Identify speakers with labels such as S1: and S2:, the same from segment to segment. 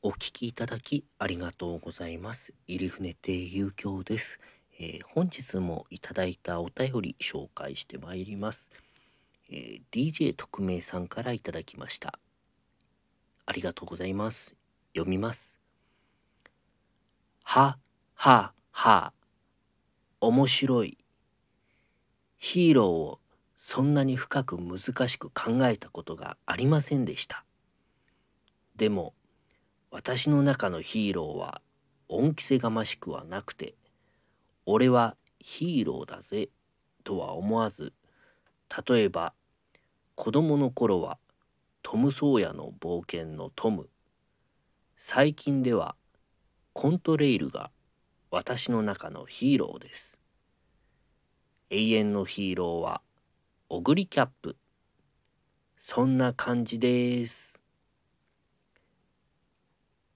S1: お聞きいただきありがとうございます。入船亭遊興です、えー、本日もいただいたお便り紹介してまいります。えー、DJ 特命さんからいただきました。ありがとうございます。読みます。は、は、は、面白い。ヒーローをそんなに深く難しく考えたことがありませんでした。でも、私の中のヒーローは恩着せがましくはなくて、俺はヒーローだぜとは思わず、例えば子供の頃はトム・ソーヤの冒険のトム、最近ではコントレイルが私の中のヒーローです。永遠のヒーローはオグリキャップ。そんな感じです。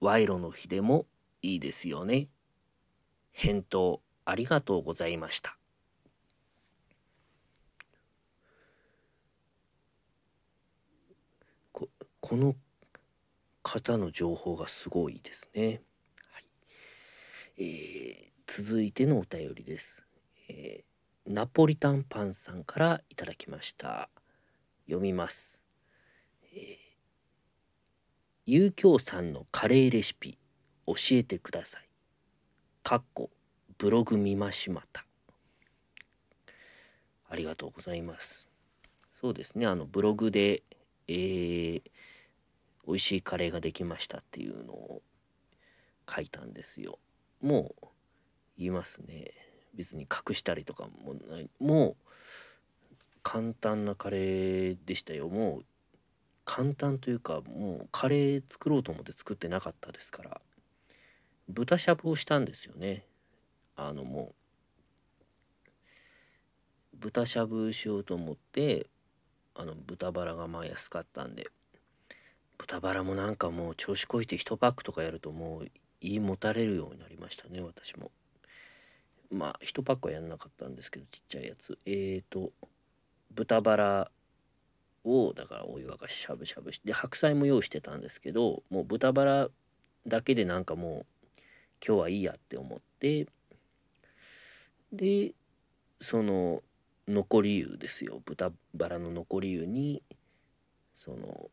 S1: 賄賂の日でもいいですよね。返答ありがとうございました。ここの方の情報がすごいですね。はいえー、続いてのお便りです、えー、ナポリタンパンさんからいただきました。読みます。えー遊興さんのカレーレシピ教えてください。かっこブログ見ましまた。ありがとうございます。そうですね、あのブログで、えー、美味しいカレーができましたっていうのを書いたんですよ。もう言いますね。別に隠したりとかもない。もう簡単なカレーでしたよ。もう簡単というかもうカレー作ろうと思って作ってなかったですから豚しゃぶをしたんですよね。あのもう豚しゃぶしようと思ってあの豚バラがまあ安かったんで豚バラもなんかもう調子こいて1パックとかやるともう胃もたれるようになりましたね私も。まあ1パックはやんなかったんですけどちっちゃいやつ。えーと豚バラをだからお湯沸かししゃぶしゃぶして白菜も用意してたんですけどもう豚バラだけでなんかもう今日はいいやって思ってでその残り湯ですよ。豚バラの残り湯にその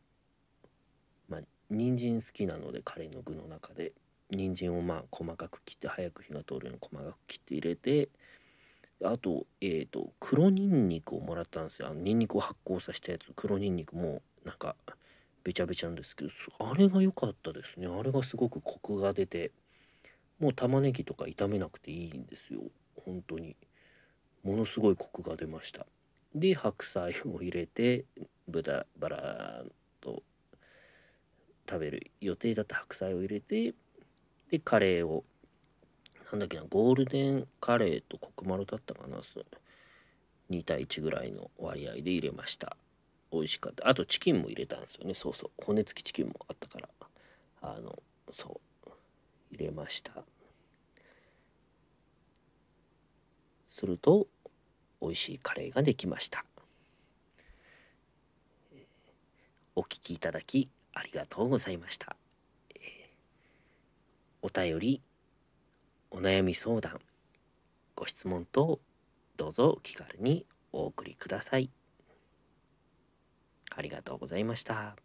S1: まあ人参好きなのでカレーの具の中で。人参をまあ細かく切って早く火が通るように細かく切って入れてあと、えっ、ー、と、黒ニンニクをもらったんですよ。あのニンニクを発酵させたやつ、黒ニンニクも、なんか、べちゃべちゃなんですけど、あれが良かったですね。あれがすごくコクが出て、もう玉ねぎとか炒めなくていいんですよ。本当に。ものすごいコクが出ました。で、白菜を入れて、豚バラーと食べる予定だった白菜を入れて、で、カレーをなんだっけな、ゴールデンカレーとコクマロだったかな、2対1ぐらいの割合で入れました。美味しかった。あとチキンも入れたんですよね。そうそう。骨付きチキンもあったから。あの、そう。入れました。すると、美味しいカレーができました。お聞きいただきありがとうございました。お便りお悩み相談、ご質問等、どうぞお気軽にお送りください。ありがとうございました。